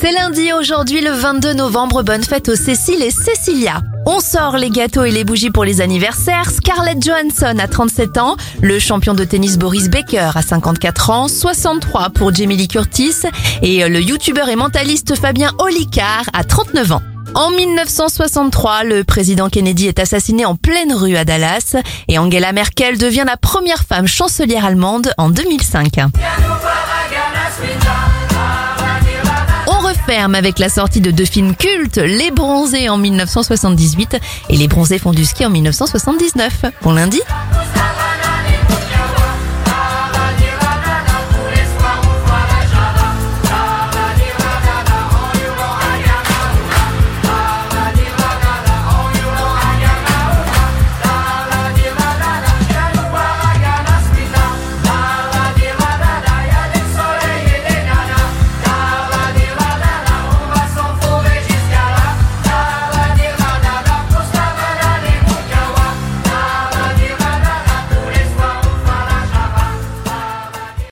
C'est lundi aujourd'hui le 22 novembre. Bonne fête aux Cécile et Cécilia. On sort les gâteaux et les bougies pour les anniversaires. Scarlett Johansson a 37 ans, le champion de tennis Boris Becker a 54 ans, 63 pour Jamie Lee Curtis et le youtubeur et mentaliste Fabien Olicard a 39 ans. En 1963, le président Kennedy est assassiné en pleine rue à Dallas et Angela Merkel devient la première femme chancelière allemande en 2005. Avec la sortie de deux films cultes, Les Bronzés en 1978 et Les Bronzés font du ski en 1979. Bon lundi